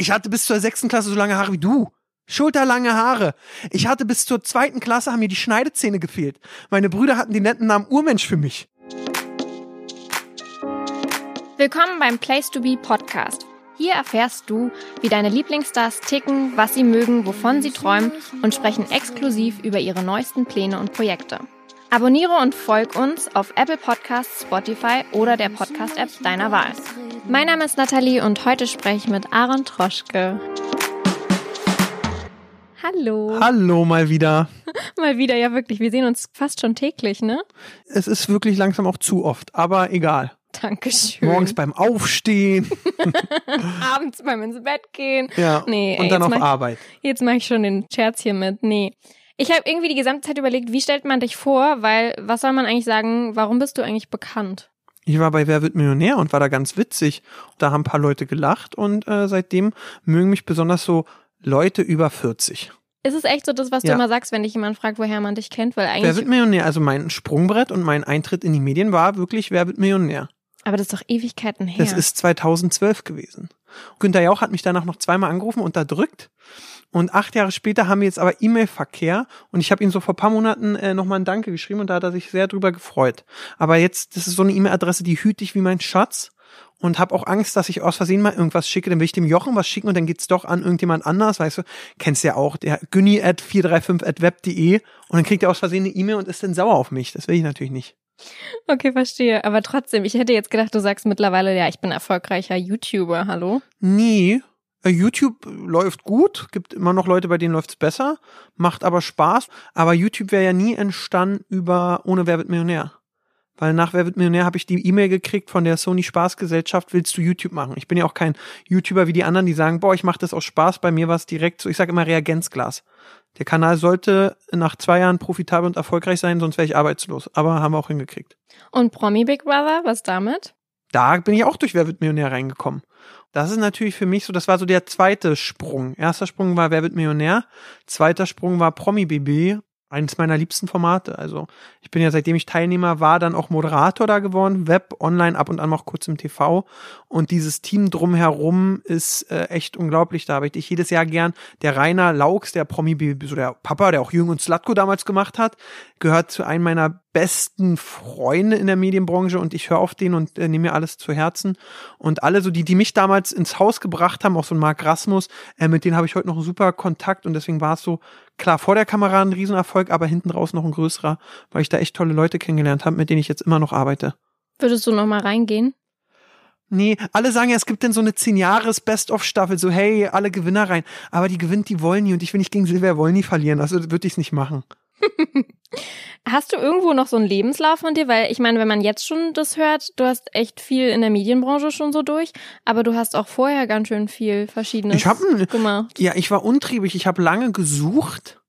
Ich hatte bis zur sechsten Klasse so lange Haare wie du. Schulterlange Haare. Ich hatte bis zur zweiten Klasse, haben mir die Schneidezähne gefehlt. Meine Brüder hatten den netten Namen Urmensch für mich. Willkommen beim Place to Be Podcast. Hier erfährst du, wie deine Lieblingsstars ticken, was sie mögen, wovon sie träumen und sprechen exklusiv über ihre neuesten Pläne und Projekte. Abonniere und folg uns auf Apple Podcasts, Spotify oder der Podcast-App deiner Wahl. Mein Name ist Nathalie und heute spreche ich mit Aaron Troschke. Hallo. Hallo mal wieder. mal wieder, ja wirklich. Wir sehen uns fast schon täglich, ne? Es ist wirklich langsam auch zu oft, aber egal. Dankeschön. Morgens beim Aufstehen. Abends beim ins Bett gehen. Ja. Nee, und ey, dann auf mach- Arbeit. Jetzt mache ich schon den Scherz hier mit. Nee. Ich habe irgendwie die gesamte Zeit überlegt, wie stellt man dich vor? Weil, was soll man eigentlich sagen, warum bist du eigentlich bekannt? Ich war bei Wer wird Millionär und war da ganz witzig. Da haben ein paar Leute gelacht und äh, seitdem mögen mich besonders so Leute über 40. Ist es echt so das, was du Ja. immer sagst, wenn dich jemand fragt, woher man dich kennt? Weil Wer eigentlich. wird Millionär? Also mein Sprungbrett und mein Eintritt in die Medien war wirklich Wer wird Millionär. aber das ist doch Ewigkeiten her. Das ist 2012 gewesen. Günter Jauch hat mich danach noch zweimal angerufen, unterdrückt. Und acht Jahre später haben wir jetzt aber E-Mail-Verkehr und ich habe ihm so vor paar Monaten äh, nochmal ein Danke geschrieben und da hat er sich sehr drüber gefreut. Aber jetzt, das ist so eine E-Mail-Adresse, die hüte ich wie mein Schatz und habe auch Angst, dass ich aus Versehen mal irgendwas schicke. Dann will ich dem Jochen was schicken und dann geht's doch an irgendjemand anders, weißt du. Kennst ja auch, der günni at 435 at web.de und dann kriegt er aus Versehen eine E-Mail und ist dann sauer auf mich. Das will ich natürlich nicht. Okay, verstehe. Aber trotzdem, ich hätte jetzt gedacht, du sagst mittlerweile, ja, ich bin erfolgreicher YouTuber. Hallo? Nee. Äh, YouTube läuft gut, gibt immer noch Leute, bei denen läuft's besser, macht aber Spaß. Aber YouTube wäre ja nie entstanden über ohne Wer wird Millionär. Weil nach Wer wird Millionär habe ich die E-Mail gekriegt von der Sony Spaßgesellschaft, willst du YouTube machen? Ich bin ja auch kein YouTuber wie die anderen, die sagen, boah, ich mache das aus Spaß. Bei mir war es direkt so, ich sage immer Reagenzglas. Der Kanal sollte nach zwei Jahren profitabel und erfolgreich sein, sonst wäre ich arbeitslos. Aber haben wir auch hingekriegt. Und Promi Big Brother, was damit? da bin ich auch durch Wer wird Millionär reingekommen. Das ist natürlich für mich so, das war so der zweite Sprung. Erster Sprung war Wer wird Millionär, zweiter Sprung war Promi BB, eines meiner liebsten Formate. Also ich bin ja seitdem ich Teilnehmer war, dann auch Moderator da geworden, Web, Online, ab und an auch kurz im TV. Und dieses Team drumherum ist äh, echt unglaublich. Da habe ich jedes Jahr gern. Der Rainer Laux, der Promi so der Papa, der auch Jürgen und Slatko damals gemacht hat, gehört zu einem meiner besten Freunde in der Medienbranche und ich höre auf den und äh, nehme mir alles zu Herzen. Und alle so, die, die mich damals ins Haus gebracht haben, auch so ein Marc Rasmus, äh, mit denen habe ich heute noch einen super Kontakt und deswegen war es so, klar, vor der Kamera ein Riesenerfolg, aber hinten raus noch ein größerer, weil ich da echt tolle Leute kennengelernt habe, mit denen ich jetzt immer noch arbeite. Würdest du noch mal reingehen? Nee, alle sagen ja, es gibt denn so eine 10-Jahres-Best-of-Staffel, so hey, alle Gewinner rein. Aber die gewinnt die Wollny und ich will nicht gegen Silvia Wollny verlieren, also würde ich es nicht machen. Hast du irgendwo noch so einen Lebenslauf von dir? Weil ich meine, wenn man jetzt schon das hört, du hast echt viel in der Medienbranche schon so durch, aber du hast auch vorher ganz schön viel Verschiedenes Ich hab gemacht. Ja, ich war untriebig, ich habe lange gesucht.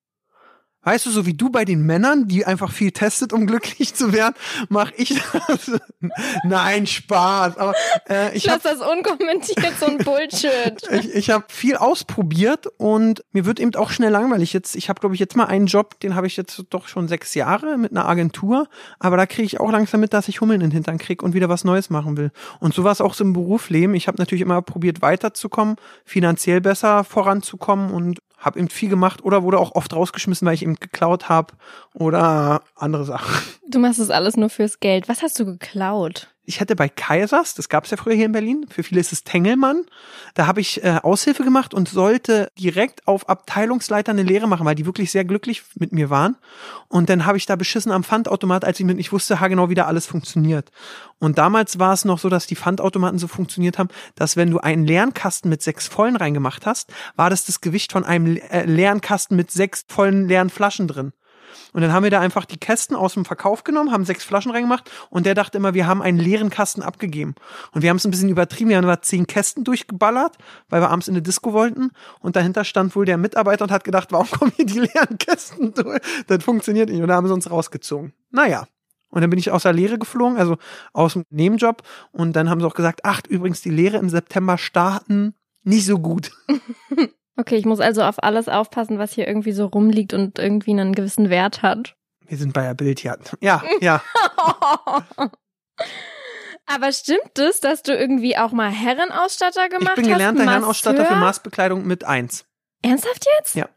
Weißt du, so wie du bei den Männern, die einfach viel testet, um glücklich zu werden, mache ich das. Nein, Spaß. Aber äh, ich Lass habe das unkommentiert, so ein Bullshit. ich, ich hab viel ausprobiert und mir wird eben auch schnell langweilig. Jetzt, ich habe, glaube ich, jetzt mal einen Job, den habe ich jetzt doch schon sechs Jahre mit einer Agentur, aber da kriege ich auch langsam mit, dass ich Hummeln in den Hintern krieg und wieder was Neues machen will. Und so war es auch so im Berufsleben. Ich habe natürlich immer probiert, weiterzukommen, finanziell besser voranzukommen und habe eben viel gemacht oder wurde auch oft rausgeschmissen, weil ich eben geklaut habe oder andere Sachen. Du machst das alles nur fürs Geld. Was hast du geklaut? Ich hätte bei Kaisers, das gab es ja früher hier in Berlin, für viele ist es Tengelmann, da habe ich äh, Aushilfe gemacht und sollte direkt auf Abteilungsleiter eine Lehre machen, weil die wirklich sehr glücklich mit mir waren. Und dann habe ich da beschissen am Pfandautomat, als ich mit, ich wusste haargenau, wie da alles funktioniert. Und damals war es noch so, dass die Pfandautomaten so funktioniert haben, dass wenn du einen leeren Kasten mit sechs vollen reingemacht hast, war das das Gewicht von einem äh, leeren Kasten mit sechs vollen leeren Flaschen drin. Und dann haben wir da einfach die Kästen aus dem Verkauf genommen, haben sechs Flaschen reingemacht und der dachte immer, wir haben einen leeren Kasten abgegeben. Und wir haben es ein bisschen übertrieben, wir haben da zehn Kästen durchgeballert, weil wir abends in eine Disco wollten. Und dahinter stand wohl der Mitarbeiter und hat gedacht, warum kommen hier die leeren Kästen durch? Das funktioniert nicht. Und da haben sie uns rausgezogen. Naja. Und dann bin ich aus der Lehre geflogen, also aus dem Nebenjob. Und dann haben sie auch gesagt, ach, übrigens, die Lehre im September starten. Nicht so gut. Okay, ich muss also auf alles aufpassen, was hier irgendwie so rumliegt und irgendwie einen gewissen Wert hat. Wir sind bei der Bild, ja. Ja, ja. Aber stimmt es, dass du irgendwie auch mal Herrenausstatter gemacht hast? Ich bin gelernter Masseur? Herrenausstatter für Maßbekleidung mit eins. Ernsthaft jetzt? Ja.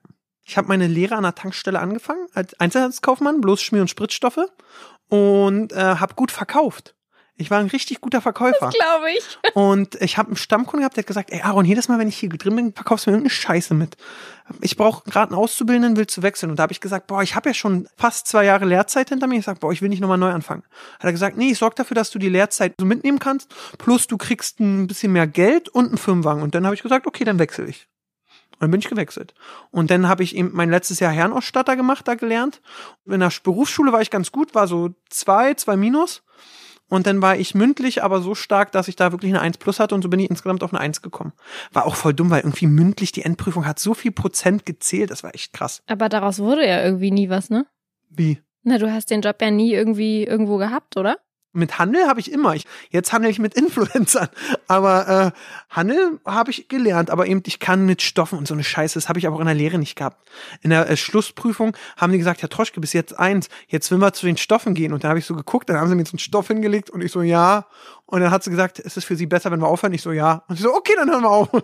Ich habe meine Lehre an der Tankstelle angefangen als Einzelhandelskaufmann, bloß Schmier- und Spritzstoffe und äh, habe gut verkauft. Ich war ein richtig guter Verkäufer. Glaube ich. Und ich habe einen Stammkunden gehabt, der hat gesagt, ey Aaron, jedes Mal, wenn ich hier drin bin, verkaufst du mir irgendeine Scheiße mit. Ich brauche gerade einen Auszubildenden, willst du wechseln? Und da habe ich gesagt, boah, ich habe ja schon fast zwei Jahre Lehrzeit hinter mir. Ich sag, boah, ich will nicht nochmal neu anfangen. Hat er gesagt, nee, ich sorge dafür, dass du die Lehrzeit so mitnehmen kannst, plus du kriegst ein bisschen mehr Geld und einen Firmenwagen. Und dann habe ich gesagt, okay, dann wechsle ich. Und dann bin ich gewechselt. Und dann habe ich eben mein letztes Jahr Herrenausstatter gemacht, da gelernt. In der Berufsschule war ich ganz gut, war so zwei, zwei minus. Und dann war ich mündlich aber so stark, dass ich da wirklich eine 1 plus hatte und so bin ich insgesamt auf eine 1 gekommen. War auch voll dumm, weil irgendwie mündlich die Endprüfung hat so viel Prozent gezählt, das war echt krass. Aber daraus wurde ja irgendwie nie was, ne? Wie? Na, du hast den Job ja nie irgendwie irgendwo gehabt, oder? Mit Handel habe ich immer. Ich, jetzt handle ich mit Influencern. Aber äh, Handel habe ich gelernt. Aber eben, ich kann mit Stoffen und so eine Scheiße. Das habe ich aber auch in der Lehre nicht gehabt. In der äh, Schlussprüfung haben die gesagt, ja Troschke, bis jetzt eins. Jetzt will wir zu den Stoffen gehen. Und dann habe ich so geguckt, dann haben sie mir so einen Stoff hingelegt und ich so, ja. Und dann hat sie gesagt, ist es für sie besser, wenn wir aufhören? Ich so, ja. Und ich so, okay, dann hören wir auf.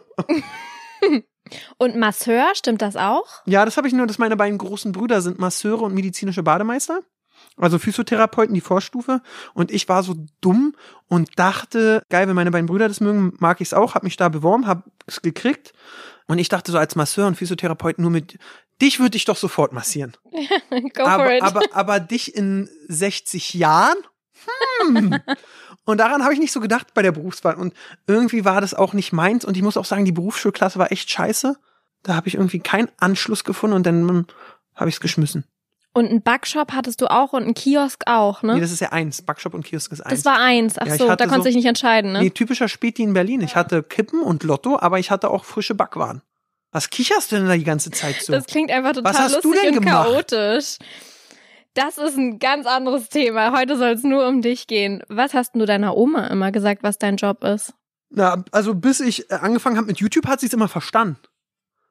Und Masseur, stimmt das auch? Ja, das habe ich nur, dass meine beiden großen Brüder sind Masseure und medizinische Bademeister. Also Physiotherapeuten, die Vorstufe. Und ich war so dumm und dachte, geil, wenn meine beiden Brüder das mögen, mag ich es auch. Hab mich da beworben, hab es gekriegt. Und ich dachte so als Masseur und Physiotherapeut nur mit, dich würde ich doch sofort massieren. Go for aber, it. aber, aber dich in 60 Jahren? Hm. Und daran habe ich nicht so gedacht bei der Berufswahl. Und irgendwie war das auch nicht meins. Und ich muss auch sagen, die Berufsschulklasse war echt scheiße. Da habe ich irgendwie keinen Anschluss gefunden und dann habe ich es geschmissen. Und einen Backshop hattest du auch und einen Kiosk auch, ne? Nee, das ist ja eins. Backshop und Kiosk ist eins. das war eins. Ach Ja, so, da konntest du so- dich nicht entscheiden, ne? Nee, typischer Späti in Berlin. Ich hatte Kippen und Lotto, aber ich hatte auch frische Backwaren. Was kicherst du denn da die ganze Zeit so? Das klingt einfach total Was hast du lustig denn und gemacht? chaotisch. Das ist ein ganz anderes Thema. Heute soll es nur um dich gehen. Was hast denn du deiner Oma immer gesagt, was dein Job ist? Na, also bis ich äh, angefangen habe mit YouTube, hat sie es immer verstanden.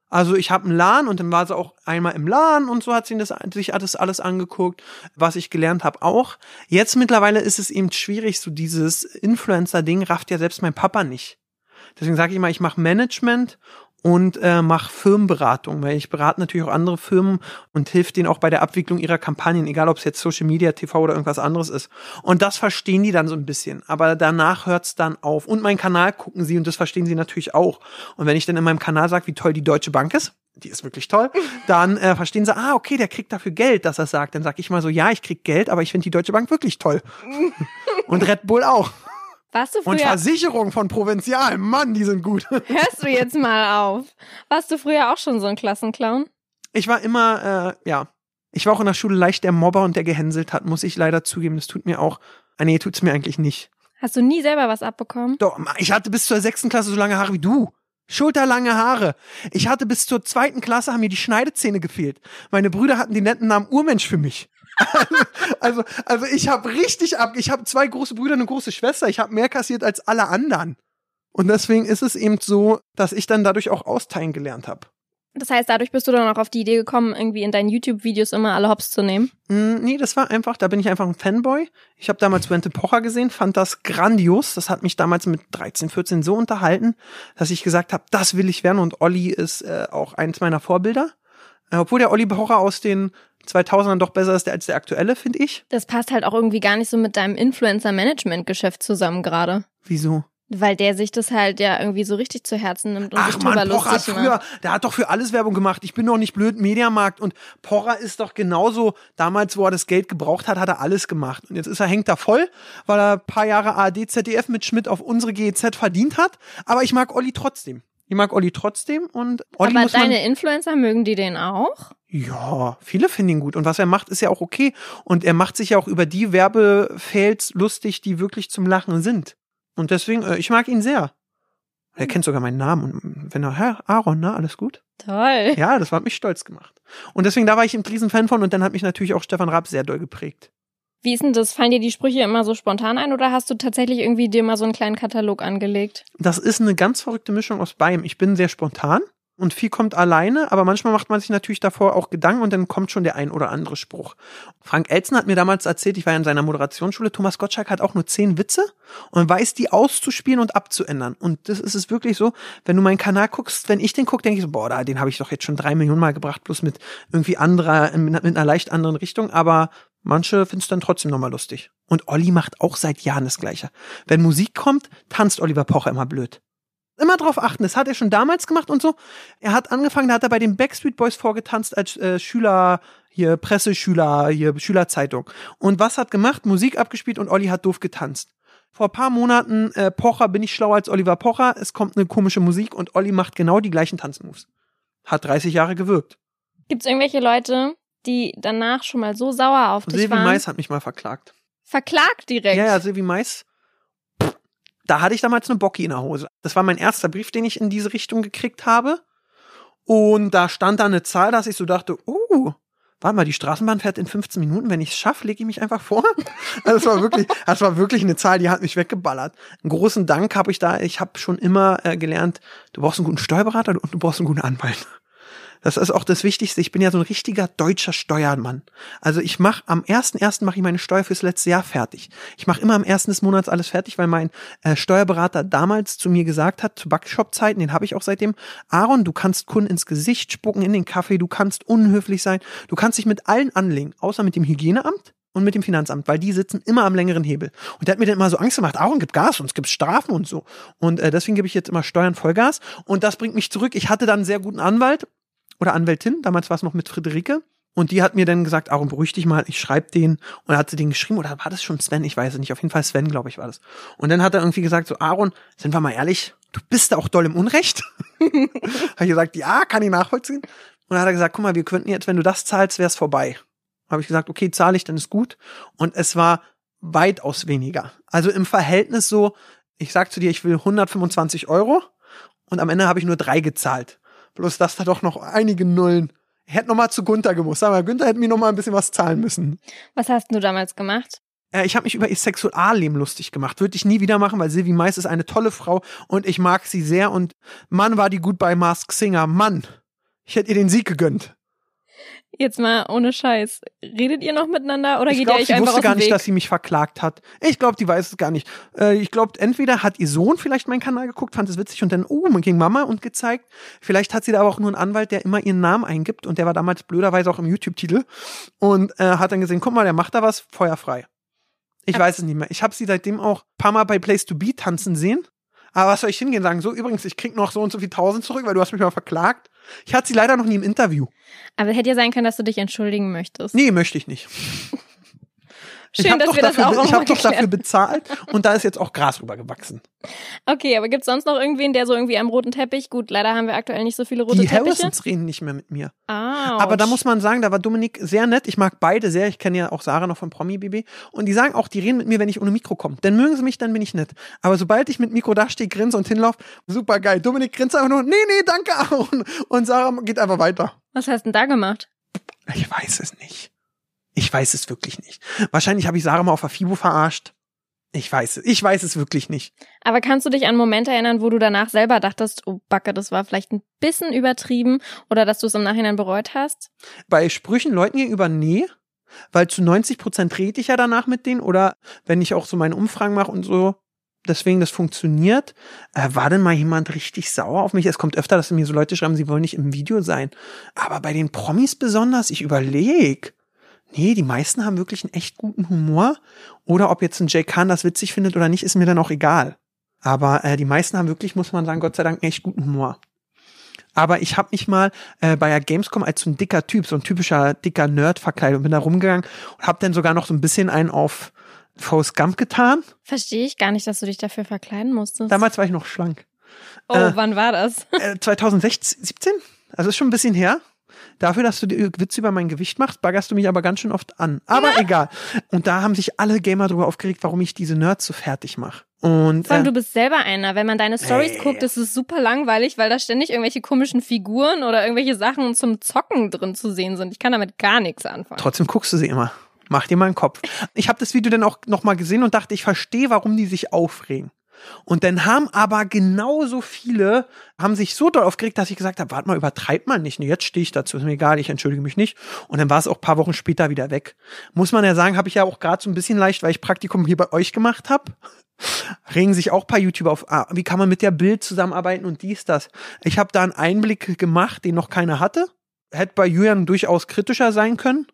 Also ich habe einen LAN und dann war sie auch einmal im LAN und so hat sie das, sich das alles angeguckt, was ich gelernt habe auch. Jetzt mittlerweile ist es eben schwierig, so dieses Influencer-Ding rafft ja selbst mein Papa nicht. Deswegen sage ich immer, ich mache Management und äh, mache Firmenberatung, weil ich berate natürlich auch andere Firmen und hilf denen auch bei der Abwicklung ihrer Kampagnen, egal ob es jetzt Social Media, TV oder irgendwas anderes ist. Und das verstehen die dann so ein bisschen, aber danach hört's dann auf. Und meinen Kanal gucken sie und das verstehen sie natürlich auch. Und wenn ich dann in meinem Kanal sage, wie toll die Deutsche Bank ist, die ist wirklich toll, dann äh, verstehen sie, ah, okay, der kriegt dafür Geld, dass er sagt. Dann sage ich mal so, ja, ich krieg Geld, aber ich finde die Deutsche Bank wirklich toll. und Red Bull auch. Warst du Und früher, Versicherung von Provinzial, Mann, die sind gut. hörst du jetzt mal auf. Warst du früher auch schon so ein Klassenclown? Ich war immer, äh, ja, ich war auch in der Schule leicht der Mobber und der gehänselt hat, muss ich leider zugeben. Das tut mir auch, ah, nee, tut's mir eigentlich nicht. Hast du nie selber was abbekommen? Doch, ich hatte bis zur sechsten Klasse so lange Haare wie du. Schulterlange Haare. Ich hatte bis zur zweiten Klasse, haben mir die Schneidezähne gefehlt. Meine Brüder hatten den netten Namen Urmensch für mich. also, also ich habe richtig ab. Ich habe zwei große Brüder und eine große Schwester. Ich habe mehr kassiert als alle anderen. Und deswegen ist es eben so, dass ich dann dadurch auch austeilen gelernt habe. Das heißt, dadurch bist du dann auch auf die Idee gekommen, irgendwie in deinen YouTube-Videos immer alle Hops zu nehmen. Mm, Nee, das war einfach, da bin ich einfach ein Fanboy. Ich habe damals Wente Pocher gesehen, fand das grandios. Das hat mich damals mit 13, 14 so unterhalten, dass ich gesagt habe, das will ich werden. Und Olli ist äh, auch eins meiner Vorbilder. Äh, obwohl der Olli Pocher aus den 2000ern doch besser ist als der aktuelle, finde ich. Das passt halt auch irgendwie gar nicht so mit deinem Influencer-Management-Geschäft zusammen gerade. Wieso? Weil der sich das halt ja irgendwie so richtig zu Herzen nimmt und Ach sich drüber man, Pocher hat lustig früher, macht. der hat doch für alles Werbung gemacht. Ich bin doch nicht blöd, Mediamarkt. Und Pocher ist doch genauso, damals, wo er das Geld gebraucht hat, hat er alles gemacht. Und jetzt ist er, hängt er voll, weil er ein paar Jahre ARD, ZDF mit Schmidt auf unsere GEZ verdient hat. Aber ich mag Olli trotzdem. Ich mag Olli trotzdem und Olli Aber muss deine Influencer mögen die den auch? ja, viele finden ihn gut. Und was er macht, ist ja auch okay. Und er macht sich ja auch über die Werbefels lustig, die wirklich zum Lachen sind. Und deswegen, äh, ich mag ihn sehr. Er kennt sogar meinen Namen. Und wenn er, Herr Aaron, na, alles gut? Toll. Ja, das hat mich stolz gemacht. Und deswegen, da war ich ein Riesenfan von und dann hat mich natürlich auch Stefan Raab sehr doll geprägt. Wie ist denn das? Fallen dir die Sprüche immer so spontan ein oder hast du tatsächlich irgendwie dir mal so einen kleinen Katalog angelegt? Das ist eine ganz verrückte Mischung aus beidem. Ich bin sehr spontan. und viel kommt alleine, aber manchmal macht man sich natürlich davor auch Gedanken und dann kommt schon der ein oder andere Spruch. Frank Elzen hat mir damals erzählt, ich war ja in seiner Moderationsschule, Thomas Gottschalk hat auch nur zehn Witze und weiß die auszuspielen und abzuändern. Und das ist es wirklich so, wenn du meinen Kanal guckst, wenn ich den gucke, denke ich so, boah, da, den habe ich doch jetzt schon drei Millionen Mal gebracht, bloß mit irgendwie anderer, mit einer leicht anderen Richtung, aber Manche finden es dann trotzdem nochmal lustig. Und Olli macht auch seit Jahren das Gleiche. Wenn Musik kommt, tanzt Oliver Pocher immer blöd. Immer drauf achten. Das hat er schon damals gemacht und so. Er hat angefangen, da hat er bei den Backstreet Boys vorgetanzt als äh, Schüler, hier Presseschüler, hier Schülerzeitung. Und was hat gemacht? Musik abgespielt und Olli hat doof getanzt. Vor paar Monaten, äh, Pocher, bin ich schlauer als Oliver Pocher. Es kommt eine komische Musik und Olli macht genau die gleichen Tanzmoves. Hat 30 Jahre gewirkt. Gibt es irgendwelche Leute, die danach schon mal so sauer auf dich Silvi waren? Mais hat mich mal verklagt. Verklagt direkt. Ja, ja, Silvi Mais. Da hatte ich damals eine Bocki in der Hose. Das war mein erster Brief, den ich in diese Richtung gekriegt habe. Und da stand da eine Zahl, dass ich so dachte, uh, warte mal, die Straßenbahn fährt in 15 Minuten. Wenn ich es schaffe, lege ich mich einfach vor. Also das war wirklich, das war wirklich eine Zahl, die hat mich weggeballert. Einen großen Dank habe ich da. Ich habe schon immer äh, gelernt, du brauchst einen guten Steuerberater und du brauchst einen guten Anwalt. Das ist auch das Wichtigste. Ich bin ja so ein richtiger deutscher Steuermann. Also ich mache am 1.1. mache ich meine Steuer fürs letzte Jahr fertig. Ich mache immer am 1. des Monats alles fertig, weil mein äh, Steuerberater damals zu mir gesagt hat, zu Backshop-Zeiten, den habe ich auch seitdem, Aaron, du kannst Kunden ins Gesicht spucken, in den Kaffee, du kannst unhöflich sein, du kannst dich mit allen anlegen, außer mit dem Hygieneamt und mit dem Finanzamt, weil die sitzen immer am längeren Hebel. Und der hat mir dann immer so Angst gemacht, Aaron, gib Gas, sonst gibt's Strafen und so. Und äh, deswegen gebe ich jetzt immer Steuern Vollgas. Und das bringt mich zurück. Ich hatte dann einen sehr guten Anwalt oder Anwältin, damals war es noch mit Friederike. Und die hat mir dann gesagt, Aaron, beruhig dich mal, ich schreibe den. Und er hat sie den geschrieben, oder war das schon Sven? Ich weiß es nicht. Auf jeden Fall Sven, glaube ich, war das. Und dann hat er irgendwie gesagt, so, Aaron, sind wir mal ehrlich, du bist da auch doll im Unrecht. Habe ich gesagt, ja, kann ich nachvollziehen. Und dann hat er gesagt, guck mal, wir könnten jetzt, wenn du das zahlst, wär's vorbei. Habe ich gesagt, okay, zahle ich, dann ist gut. Und es war weitaus weniger. Also im Verhältnis so, ich sag zu dir, ich will 125 Euro und am Ende habe ich nur drei gezahlt. Bloß dass da doch noch einige Nullen. Ich hätte noch mal zu Gunther gemusst. Sag mal, Günther hätte mir noch mal ein bisschen was zahlen müssen. Was hast du damals gemacht? Äh, ich habe mich über ihr Sexualleben lustig gemacht. Würde ich nie wieder machen, weil Sylvie Mais ist eine tolle Frau und ich mag sie sehr. Und Mann war die gut bei Mask Singer. Mann, ich hätte ihr den Sieg gegönnt. Jetzt mal ohne Scheiß. Redet ihr noch miteinander oder Ich geht glaube, ihr euch einfach wusste aus gar nicht, dass sie mich verklagt hat. Ich glaube, die weiß es gar nicht. Äh, ich glaube, entweder hat ihr Sohn vielleicht meinen Kanal geguckt, fand es witzig und dann, oh, man ging Mama und gezeigt. Vielleicht hat sie da aber auch nur einen Anwalt, der immer ihren Namen eingibt und der war damals blöderweise auch im YouTube-Titel und äh, hat dann gesehen, guck mal, der macht da was, feuerfrei. Ich Ab- weiß es nicht mehr. Ich habe sie seitdem auch ein paar Mal bei Place to Be tanzen sehen. Aber was soll ich hingehen sagen? So, übrigens, ich krieg noch so und so viel tausend zurück, weil du hast mich mal verklagt. Ich hatte sie leider noch nie im Interview. Aber hätte ja sein können, dass du dich entschuldigen möchtest. Nee, möchte ich nicht. ich Schön, habe dass doch, wir das dafür, auch ich noch hab doch dafür bezahlt und da ist jetzt auch Gras rübergewachsen. Okay, aber gibt's sonst noch irgendwen, der so irgendwie am roten Teppich? Gut, leider haben wir aktuell nicht so viele rote Die Teppiche. Harrisons reden nicht mehr mit mir. Ah. Aber da muss man sagen, da war Dominik sehr nett. Ich mag beide sehr. Ich kenne ja auch Sarah noch von Promi BB. Und die sagen auch, die reden mit mir, wenn ich ohne Mikro komme. Dann mögen sie mich, dann bin ich nett. Aber sobald ich mit Mikro dastehe, grinse und hinlauf, super geil. Dominik grinst einfach nur, nee, nee, danke, Aaron. Und Sarah geht einfach weiter. Was hast du denn da gemacht? Ich weiß es nicht. Ich weiß es wirklich nicht. Wahrscheinlich habe ich Sarah mal auf der FIBO verarscht. Ich weiß es. Ich weiß es wirklich nicht. Aber kannst du dich an Momente erinnern, wo du danach selber dachtest, oh Backe, das war vielleicht ein bisschen übertrieben oder dass du es im Nachhinein bereut hast? Bei Sprüchen Leuten gegenüber, nee. Weil zu 90 Prozent rede ich ja danach mit denen oder wenn ich auch so meine Umfragen mache und so, deswegen das funktioniert. Äh, war denn mal jemand richtig sauer auf mich? Es kommt öfter, dass mir so Leute schreiben, sie wollen nicht im Video sein. Aber bei den Promis besonders, ich überlege. Nee, die meisten haben wirklich einen echt guten Humor. Oder ob jetzt ein Jay Khan das witzig findet oder nicht, ist mir dann auch egal. Aber äh, die meisten haben wirklich, muss man sagen, Gott sei Dank einen echt guten Humor. Aber ich habe mich mal äh, bei der Gamescom als so ein dicker Typ, so ein typischer dicker Nerd verkleidet und bin da rumgegangen und habe dann sogar noch so ein bisschen einen auf Forrest Gump getan. Verstehe ich gar nicht, dass du dich dafür verkleiden musstest. Damals war ich noch schlank. oh, äh, wann war das? Äh, 2016, 17? Also ist schon ein bisschen her. Dafür, dass du dir Witze über mein Gewicht machst, baggerst du mich aber ganz schön oft an. Aber egal. Und da haben sich alle Gamer drüber aufgeregt, warum ich diese Nerds so fertig mache. Und Vor allem, äh, du bist selber einer. Wenn man deine Stories Ey. guckt, ist es super langweilig, weil da ständig irgendwelche komischen Figuren oder irgendwelche Sachen zum Zocken drin zu sehen sind. Ich kann damit gar nichts anfangen. Trotzdem guckst du sie immer. Mach dir mal einen Kopf. Ich habe das Video dann auch noch mal gesehen und dachte, ich verstehe, warum die sich aufregen. Und dann haben aber genauso viele, haben sich so doll aufgeregt, dass ich gesagt habe, warte mal, übertreib mal nicht. Jetzt stehe ich dazu, ist mir egal, ich entschuldige mich nicht. Und dann war es auch paar Wochen später wieder weg. Muss man ja sagen, habe ich ja auch gerade so ein bisschen leicht, weil ich Praktikum hier bei euch gemacht habe. Regen sich auch paar YouTuber auf, ah, wie kann man mit der Bild zusammenarbeiten und dies, das. Ich habe da einen Einblick gemacht, den noch keiner hatte. Hätte bei Julian durchaus kritischer sein können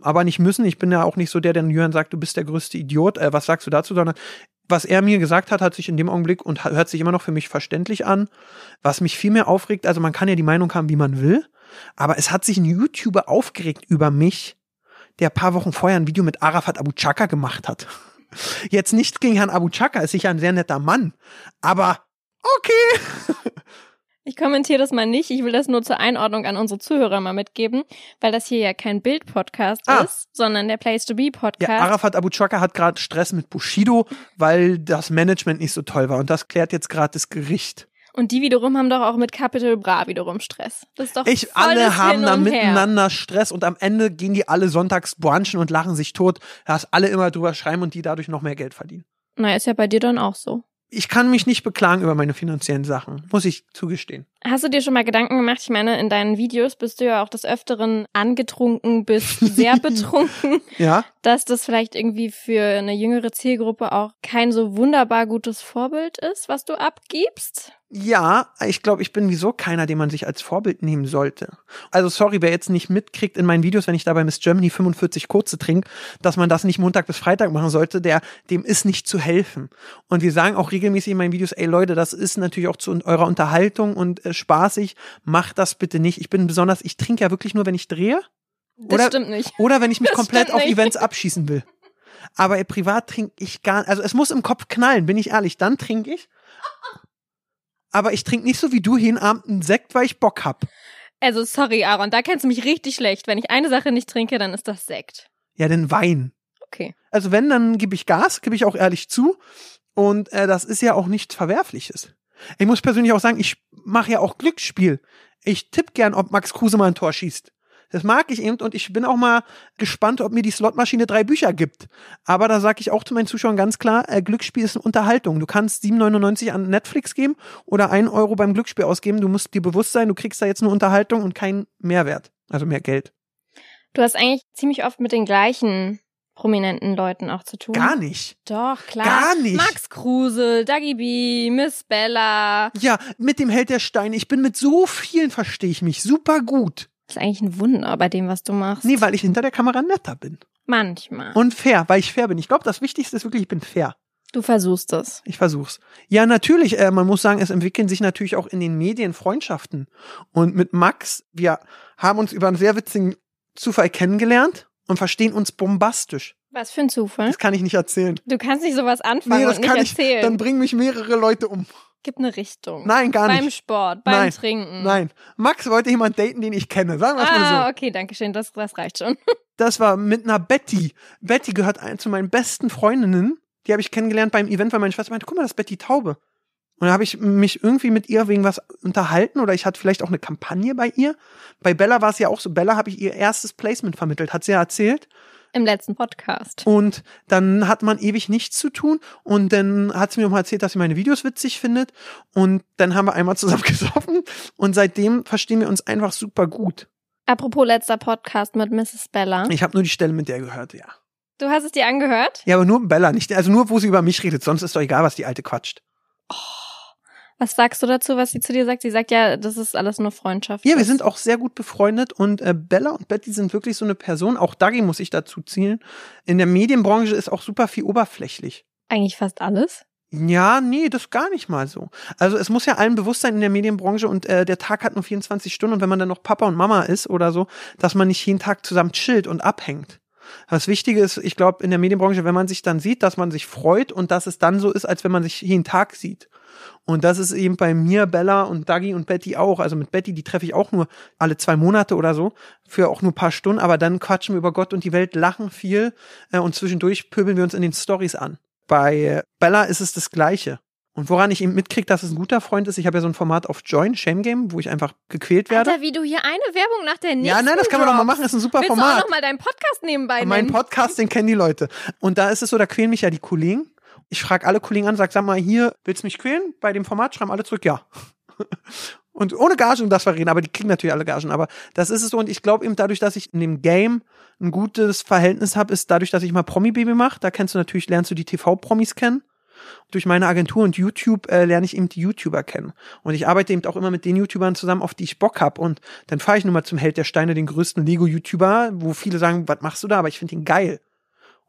aber nicht müssen. Ich bin ja auch nicht so der, der Jürgen sagt, du bist der größte Idiot. Äh, was sagst du dazu? Sondern was er mir gesagt hat, hat sich in dem Augenblick und hört sich immer noch für mich verständlich an. Was mich viel mehr aufregt, also man kann ja die Meinung haben, wie man will, aber es hat sich ein YouTuber aufgeregt über mich, der paar Wochen vorher ein Video mit Arafat Abu Chaka gemacht hat. Jetzt nicht gegen Herrn Abu Chaka, ist sicher ein sehr netter Mann, aber okay. Ich kommentiere das mal nicht. Ich will das nur zur Einordnung an unsere Zuhörer mal mitgeben, weil das hier ja kein Bild-Podcast ah. ist, sondern der Place to Be Podcast. Ja, Arafat Abu Chaka hat gerade Stress mit Bushido, weil das Management nicht so toll war. Und das klärt jetzt gerade das Gericht. Und die wiederum haben doch auch mit Capital Bra wiederum Stress. Das ist doch Ich, alle haben da miteinander Stress und am Ende gehen die alle sonntags brunchen und lachen sich tot, dass alle immer drüber schreiben und die dadurch noch mehr Geld verdienen. Na, ist ja bei dir dann auch so ich kann mich nicht beklagen über meine finanziellen Sachen, muss ich zugestehen. Hast du dir schon mal Gedanken gemacht? Ich meine, in deinen Videos bist du ja auch des Öfteren angetrunken bis sehr betrunken. ja. Dass das vielleicht irgendwie für eine jüngere Zielgruppe auch kein so wunderbar gutes Vorbild ist, was du abgibst? Ja, ich glaube, ich bin wieso keiner, den man sich als Vorbild nehmen sollte. Also sorry, wer jetzt nicht mitkriegt in meinen Videos, wenn ich dabei Miss Germany 45 kurze trinke, dass man das nicht Montag bis Freitag machen sollte, der dem ist nicht zu helfen. Und wir sagen auch regelmäßig in meinen Videos, ey Leute, das ist natürlich auch zu eurer Unterhaltung und äh, spaßig, macht das bitte nicht. Ich bin besonders, ich trinke ja wirklich nur, wenn ich drehe. Das stimmt nicht. Oder wenn ich mich das komplett auf Events abschießen will. Aber privat trinke ich gar, also es muss im Kopf knallen, bin ich ehrlich, dann trinke ich aber ich trinke nicht so wie du jeden Abend einen Sekt, weil ich Bock hab. Also sorry, Aaron, da kennst du mich richtig schlecht. Wenn ich eine Sache nicht trinke, dann ist das Sekt. Ja, den Wein. Okay. Also wenn, dann gebe ich Gas, gebe ich auch ehrlich zu. Und äh, das ist ja auch nichts Verwerfliches. Ich muss persönlich auch sagen, ich mache ja auch Glücksspiel. Ich tippe gern, ob Max Kruse mal ein Tor schießt. Das mag ich eben und ich bin auch mal gespannt, ob mir die Slotmaschine drei Bücher gibt. Aber da sage ich auch zu meinen Zuschauern ganz klar, äh, Glücksspiel ist eine Unterhaltung. Du kannst 7,99 an Netflix geben oder 1 Euro beim Glücksspiel ausgeben. Du musst dir bewusst sein, du kriegst da jetzt eine Unterhaltung und keinen Mehrwert, also mehr Geld. Du hast eigentlich ziemlich oft mit den gleichen prominenten Leuten auch zu tun. Gar nicht. Doch, klar. Gar nicht. Max Kruse, Dagi B, Miss Bella. Ja, mit dem Held der Steine. Ich bin mit so vielen, verstehe ich mich, super gut. Das ist eigentlich ein Wunder bei dem, was du machst. Nee, weil ich hinter der Kamera netter bin. Manchmal. Und fair, weil ich fair bin. Ich glaube, das Wichtigste ist wirklich, ich bin fair. Du versuchst es. Ich versuch's. Ja, natürlich, äh, man muss sagen, es entwickeln sich natürlich auch in den Medien Freundschaften. Und mit Max, wir haben uns über einen sehr witzigen Zufall kennengelernt und verstehen uns bombastisch. Was für ein Zufall? Das kann ich nicht erzählen. Du kannst nicht sowas anfangen nee, das und nicht kann erzählen. Ich, dann bringen mich mehrere Leute um. Gib eine Richtung. Nein, gar nicht. Beim Sport, beim Nein. Trinken. Nein. Max wollte jemand daten, den ich kenne. Sagen wir ah, mal so. Ah, okay, danke schön. Das, das reicht schon. Das war mit einer Betty. Betty gehört ein, zu meinen besten Freundinnen. Die habe ich kennengelernt beim Event, weil meine Schwester meinte, guck mal, das ist Betty Taube. Und da habe ich mich irgendwie mit ihr wegen was unterhalten oder ich hatte vielleicht auch eine Kampagne bei ihr. Bei Bella war es ja auch so. Bella habe ich ihr erstes Placement vermittelt, hat sie ja erzählt. Im letzten Podcast. Und dann hat man ewig nichts zu tun. Und dann hat sie mir mal erzählt, dass sie meine Videos witzig findet. Und dann haben wir einmal zusammen gesoffen. Und seitdem verstehen wir uns einfach super gut. Apropos letzter Podcast mit Mrs. Bella. Ich habe nur die Stelle mit der gehört, ja. Du hast es dir angehört? Ja, aber nur Bella, nicht, also nur, wo sie über mich redet. Sonst ist doch egal, was die Alte quatscht. Oh. Was sagst du dazu, was sie zu dir sagt? Sie sagt ja, das ist alles nur Freundschaft. Ja, wir sind auch sehr gut befreundet und äh, Bella und Betty sind wirklich so eine Person. Auch Dagi muss ich dazu zielen. In der Medienbranche ist auch super viel oberflächlich. Eigentlich fast alles? Ja, nee, das gar nicht mal so. Also es muss ja allen bewusst sein in der Medienbranche und äh, der Tag hat nur 24 Stunden und wenn man dann noch Papa und Mama ist oder so, dass man nicht jeden Tag zusammen chillt und abhängt. Das Wichtige ist, ich glaube, in der Medienbranche, wenn man sich dann sieht, dass man sich freut und dass es dann so ist, als wenn man sich jeden Tag sieht. Und das ist eben bei mir, Bella und Dagi und Betty auch. Also mit Betty, die treffe ich auch nur alle zwei Monate oder so, für auch nur paar Stunden, aber dann quatschen wir über Gott und die Welt, lachen viel äh, und zwischendurch pöbeln wir uns in den Stories an. Bei Bella ist es das Gleiche. Und woran ich eben mitkriege, dass es ein guter Freund ist, ich habe ja so ein Format auf Join, Shame Game, wo ich einfach gequält werde. Alter, wie du hier eine Werbung nach der nächsten Ja, nein, das kann man doch mal machen, das ist ein super Willst Format. Du auch noch mal deinen Podcast nebenbei Mein Podcast, den kennen die Leute. Und da ist es so, da quälen mich ja die Kollegen Ich frage alle Kollegen an, sag, sag mal, hier, willst du mich quälen? Bei dem Format schreiben alle zurück, ja. und ohne Gagen, das wir reden, aber die kriegen natürlich alle Gagen. Aber das ist es so. Und ich glaube eben dadurch, dass ich in dem Game ein gutes Verhältnis habe, ist dadurch, dass ich mal Promi-Baby mache. Da kennst du natürlich, lernst du die TV-Promis kennen. Durch meine Agentur und YouTube äh, lerne ich eben die YouTuber kennen. Und ich arbeite eben auch immer mit den YouTubern zusammen, auf die ich Bock hab. Und dann fahre ich nun mal zum Held der Steine, den größten Lego-YouTuber, wo viele sagen, was machst du da? Aber ich finde ihn geil.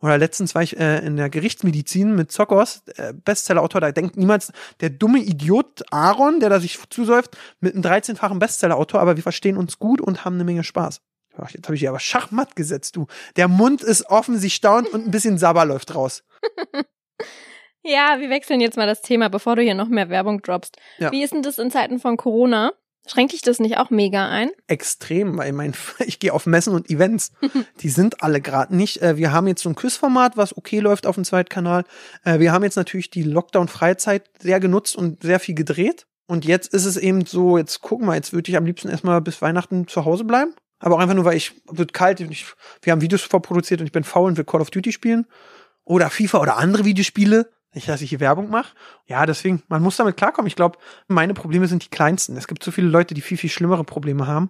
Oder letztens war ich äh, in der Gerichtsmedizin mit Zokos, äh, Bestsellerautor, da denkt niemals der dumme Idiot Aaron, der da sich zusäuft, mit einem 13-fachen Bestsellerautor, aber wir verstehen uns gut und haben eine Menge Spaß. Ach, jetzt habe ich hier aber Schachmatt gesetzt, du. Der Mund ist offen, sie staunt und ein bisschen Sabber läuft raus. ja, wir wechseln jetzt mal das Thema, bevor du hier noch mehr Werbung droppst. Ja. Wie ist denn das in Zeiten von Corona? Schränkt dich das nicht auch mega ein? Extrem, weil mein, ich gehe auf Messen und Events. Die sind alle gerade nicht. Äh, wir haben jetzt so ein Quizformat, was okay läuft auf dem Zweitkanal. Äh, wir haben jetzt natürlich die Lockdown-Freizeit sehr genutzt und sehr viel gedreht. Und jetzt ist es eben so, jetzt gucken wir, jetzt würde ich am liebsten erstmal bis Weihnachten zu Hause bleiben. Aber auch einfach nur, weil ich, wird kalt, ich, wir haben Videos vorproduziert und ich bin faul und will Call of Duty spielen. Oder FIFA oder andere Videospiele. Nicht, dass ich hier Werbung mache. Ja, deswegen, man muss damit klarkommen. Ich glaube, meine Probleme sind die kleinsten. Es gibt so viele Leute, die viel, viel schlimmere Probleme haben.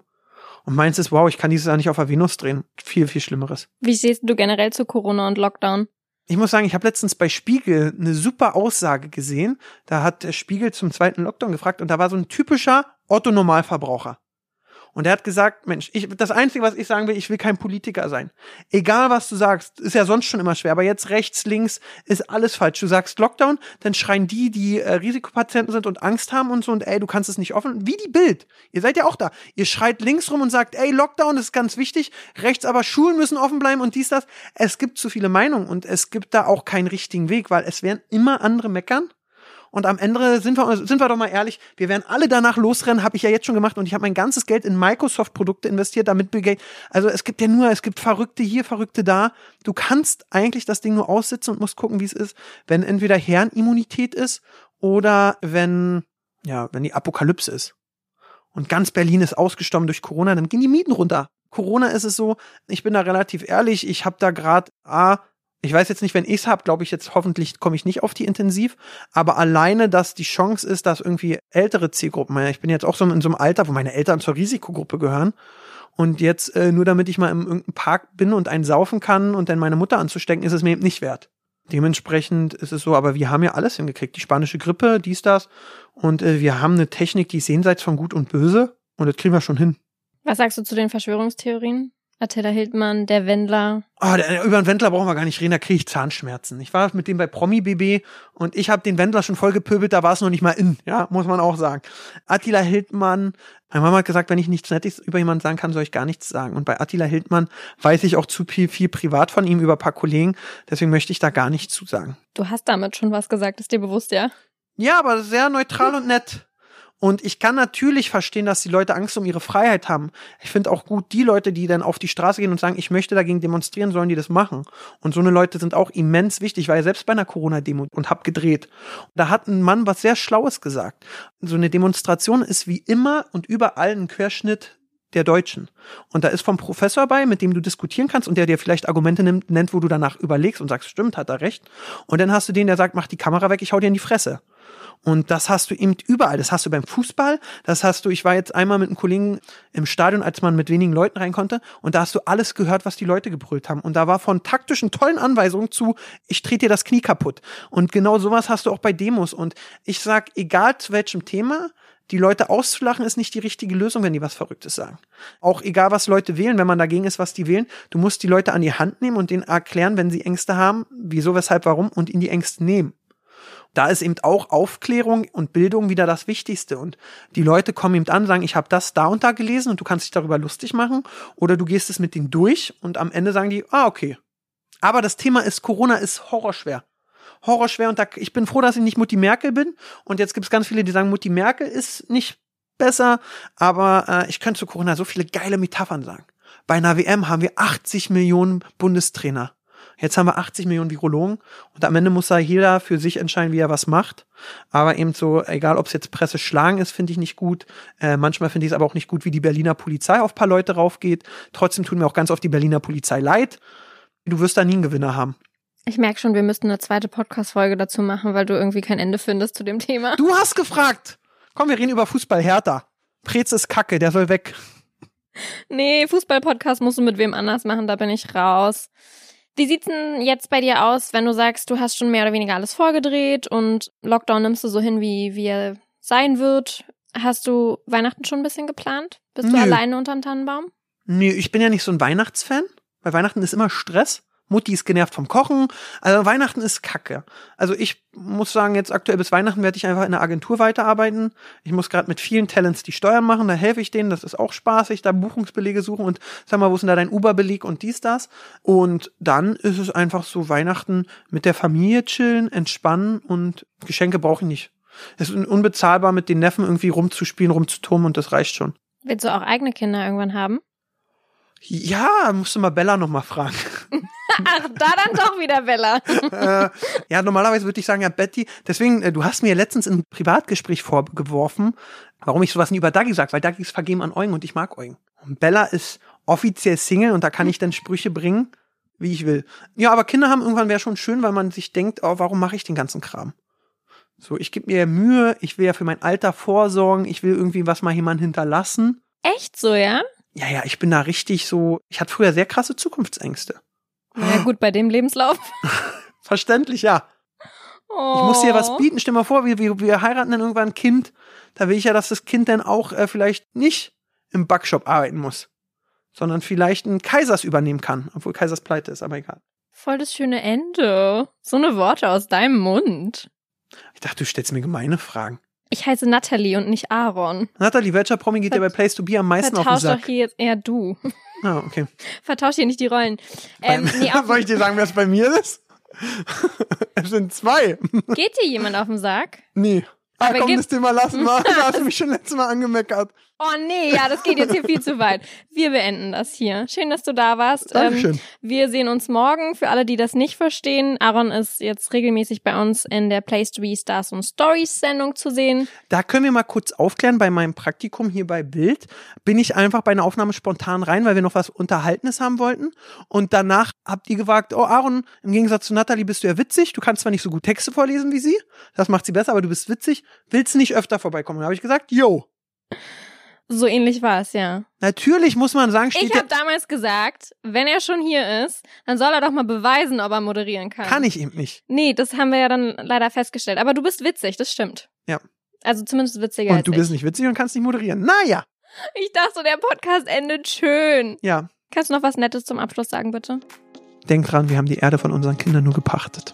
Und meins ist, wow, ich kann dieses Jahr nicht auf der Venus drehen. Viel, viel Schlimmeres. Wie stehst du generell zu Corona und Lockdown? Ich muss sagen, ich habe letztens bei Spiegel eine super Aussage gesehen. Da hat der Spiegel zum zweiten Lockdown gefragt und da war so ein typischer Otto-Normalverbraucher. Und er hat gesagt, Mensch, ich, das Einzige, was ich sagen will, ich will kein Politiker sein. Egal, was du sagst, ist ja sonst schon immer schwer, aber jetzt rechts, links ist alles falsch. Du sagst Lockdown, dann schreien die, die äh, Risikopatienten sind und Angst haben und so und ey, du kannst es nicht offen. Wie die Bild. Ihr seid ja auch da. Ihr schreit links rum und sagt, ey, Lockdown ist ganz wichtig, rechts aber Schulen müssen offen bleiben und dies, das. Es gibt zu viele Meinungen und es gibt da auch keinen richtigen Weg, weil es werden immer andere meckern und am Ende sind wir, sind wir doch mal ehrlich, wir werden alle danach losrennen, habe ich ja jetzt schon gemacht und ich habe mein ganzes Geld in Microsoft-Produkte investiert, damit Bill Gates, also es gibt ja nur, es gibt Verrückte hier, Verrückte da. Du kannst eigentlich das Ding nur aussitzen und musst gucken, wie es ist, wenn entweder Herrenimmunität ist oder wenn, ja, wenn die Apokalypse ist. Und ganz Berlin ist ausgestorben durch Corona, dann gehen die Mieten runter. Corona ist es so, ich bin da relativ ehrlich, ich habe da gerade A, ich weiß jetzt nicht, wenn ich's hab, glaube ich jetzt hoffentlich komme ich nicht auf die Intensiv, aber alleine, dass die Chance ist, dass irgendwie ältere Zielgruppen, ich bin jetzt auch so in so einem Alter, wo meine Eltern zur Risikogruppe gehören und jetzt äh, nur damit ich mal im irgendeinem Park bin und einen saufen kann und dann meine Mutter anzustecken, ist es mir eben nicht wert. Dementsprechend ist es so, aber wir haben ja alles hingekriegt. Die spanische Grippe, dies, das. Und äh, wir haben eine Technik, die ist jenseits von Gut und Böse. Und das kriegen wir schon hin. Was sagst du zu den Verschwörungstheorien? Attila Hildmann, der Wendler. Ah, oh, über den Wendler brauchen wir gar nicht reden, da kriege ich Zahnschmerzen. Ich war mit dem bei Promi BB und ich habe den Wendler schon voll gepöbelt, da war es noch nicht mal in, ja, muss man auch sagen. Attila Hildmann, meine Mama hat gesagt, wenn ich nichts Nettes über jemanden sagen kann, soll ich gar nichts sagen. Und bei Attila Hildmann weiß ich auch zu viel, viel privat von ihm über ein paar Kollegen, deswegen möchte ich da gar nichts zu sagen. Du hast damit schon was gesagt, ist dir bewusst, ja? Ja, aber sehr neutral und nett. Und ich kann natürlich verstehen, dass die Leute Angst um ihre Freiheit haben. Ich finde auch gut, die Leute, die dann auf die Straße gehen und sagen, ich möchte dagegen demonstrieren, sollen die das machen. Und so eine Leute sind auch immens wichtig, weil selbst bei einer Corona-Demo und hab gedreht. Da hat ein Mann was sehr Schlaues gesagt. So eine Demonstration ist wie immer und überall ein Querschnitt der Deutschen. Und da ist vom Professor bei, mit dem du diskutieren kannst und der dir vielleicht Argumente nimmt, nennt, wo du danach überlegst und sagst, stimmt, hat er recht. Und dann hast du den, der sagt, mach die Kamera weg, ich hau dir in die Fresse. Und das hast du eben überall. Das hast du beim Fußball. Das hast du, ich war jetzt einmal mit einem Kollegen im Stadion, als man mit wenigen Leuten rein konnte. Und da hast du alles gehört, was die Leute gebrüllt haben. Und da war von taktischen, tollen Anweisungen zu, ich trete dir das Knie kaputt. Und genau sowas hast du auch bei Demos. Und ich sag, egal zu welchem Thema, die Leute auszulachen ist nicht die richtige Lösung, wenn die was Verrücktes sagen. Auch egal, was Leute wählen, wenn man dagegen ist, was die wählen, du musst die Leute an die Hand nehmen und denen erklären, wenn sie Ängste haben, wieso, weshalb, warum und ihnen die Ängste nehmen da ist eben auch Aufklärung und Bildung wieder das Wichtigste. Und die Leute kommen eben an, sagen, ich habe das da und da gelesen und du kannst dich darüber lustig machen. Oder du gehst es mit denen durch und am Ende sagen die, ah, okay. Aber das Thema ist, Corona ist horrorschwer. Horrorschwer und da, ich bin froh, dass ich nicht Mutti Merkel bin. Und jetzt gibt es ganz viele, die sagen, Mutti Merkel ist nicht besser, aber äh, ich könnte zu Corona so viele geile Metaphern sagen. Bei einer WM haben wir 80 Millionen Bundestrainer. Jetzt haben wir 80 Millionen Virologen und am Ende muss da jeder für sich entscheiden, wie er was macht. Aber eben so, egal ob es jetzt Presse schlagen ist, finde ich nicht gut. Äh, manchmal finde ich es aber auch nicht gut, wie die Berliner Polizei auf paar Leute raufgeht. Trotzdem tut mir auch ganz oft die Berliner Polizei leid. Du wirst da nie einen Gewinner haben. Ich merke schon, wir müssten eine zweite Podcast-Folge dazu machen, weil du irgendwie kein Ende findest zu dem Thema. Du hast gefragt. Komm, wir reden über Fußball. Hertha. Prez ist kacke, der soll weg. Nee, Fußball-Podcast musst du mit wem anders machen, da bin ich raus. Wie sieht's denn jetzt bei dir aus, wenn du sagst, du hast schon mehr oder weniger alles vorgedreht und Lockdown nimmst du so hin, wie, wie er sein wird? Hast du Weihnachten schon ein bisschen geplant? Bist du Nö. alleine unterm Tannenbaum? Nee, ich bin ja nicht so ein Weihnachtsfan. Bei Weihnachten ist immer Stress. Mutti ist genervt vom Kochen. Also Weihnachten ist kacke. Also ich muss sagen, jetzt aktuell bis Weihnachten werde ich einfach in der Agentur weiterarbeiten. Ich muss gerade mit vielen Talents die Steuern machen, da helfe ich denen, das ist auch spaßig, da Buchungsbelege suchen und sag mal, wo ist denn da dein Uber-Beleg und dies, das. Und dann ist es einfach so Weihnachten mit der Familie chillen, entspannen und Geschenke brauche ich nicht. Es ist unbezahlbar, mit den Neffen irgendwie rumzuspielen, rumzuturmen und das reicht schon. Willst du auch eigene Kinder irgendwann haben? Ja, musst du mal Bella noch mal fragen. Ach, da dann doch wieder Bella. äh, ja, normalerweise würde ich sagen, ja, Betty, deswegen, äh, du hast mir letztens in ein Privatgespräch vorgeworfen, warum ich sowas nie über Dagi sage, weil Dagi ist vergeben an Eugen und ich mag Eugen. Und Bella ist offiziell Single und da kann ich dann Sprüche bringen, wie ich will. Ja, aber Kinder haben irgendwann wäre schon schön, weil man sich denkt, oh, warum mache ich den ganzen Kram? So, ich gebe mir Mühe, ich will ja für mein Alter vorsorgen, ich will irgendwie was mal jemand hinterlassen. Echt so, ja? Ja, ja, ich bin da richtig so, ich hatte früher sehr krasse Zukunftsängste. Na ja, gut, bei dem Lebenslauf. Verständlich, ja. Oh. Ich muss dir was bieten. Stell mal vor, wir, wir, wir heiraten dann irgendwann ein Kind. Da will ich ja, dass das Kind dann auch äh, vielleicht nicht im Backshop arbeiten muss, sondern vielleicht einen Kaisers übernehmen kann, obwohl Kaisers pleite ist, aber egal. Voll das schöne Ende. So eine Worte aus deinem Mund. Ich dachte, du stellst mir gemeine Fragen. Ich heiße Natalie und nicht Aaron. Natalie, welcher Promi geht dir bei Place to Be am meisten auf den Vertausch Sack? doch hier jetzt eher du. Ah, okay. Vertausch hier nicht die Rollen. Ähm, nee, Soll ich dir sagen, wer es bei mir ist? es sind zwei. geht dir jemand auf den Sack? Nee. Ah, Aber komm, das Thema lassen wir. Da hast du mich schon letztes Mal angemeckert. Oh nee, ja, das geht jetzt hier viel zu weit. Wir beenden das hier. Schön, dass du da warst. Ähm, Dankeschön. wir sehen uns morgen. Für alle, die das nicht verstehen, Aaron ist jetzt regelmäßig bei uns in der Place to Be Stars und Stories Sendung zu sehen. Da können wir mal kurz aufklären. Bei meinem Praktikum hier bei Bild bin ich einfach bei einer Aufnahme spontan rein, weil wir noch was Unterhaltenes haben wollten. Und danach habt ihr gewagt, oh Aaron, im Gegensatz zu Natalie bist du ja witzig. Du kannst zwar nicht so gut Texte vorlesen wie sie. Das macht sie besser, aber du bist witzig. Willst du nicht öfter vorbeikommen? Da habe ich gesagt, yo. So ähnlich war es, ja. Natürlich muss man sagen, steht Ich habe damals gesagt, wenn er schon hier ist, dann soll er doch mal beweisen, ob er moderieren kann. kann ich eben nicht. Nee, das haben wir ja dann leider festgestellt. Aber du bist witzig, das stimmt. Ja. Also zumindest witziger Und du ich. bist nicht witzig und kannst nicht moderieren. Naja, Ich dachte, der Podcast endet schön. ja. Kannst du noch was Nettes zum Abschluss sagen, bitte? Denk dran, wir haben die Erde von unseren Kindern nur gepachtet.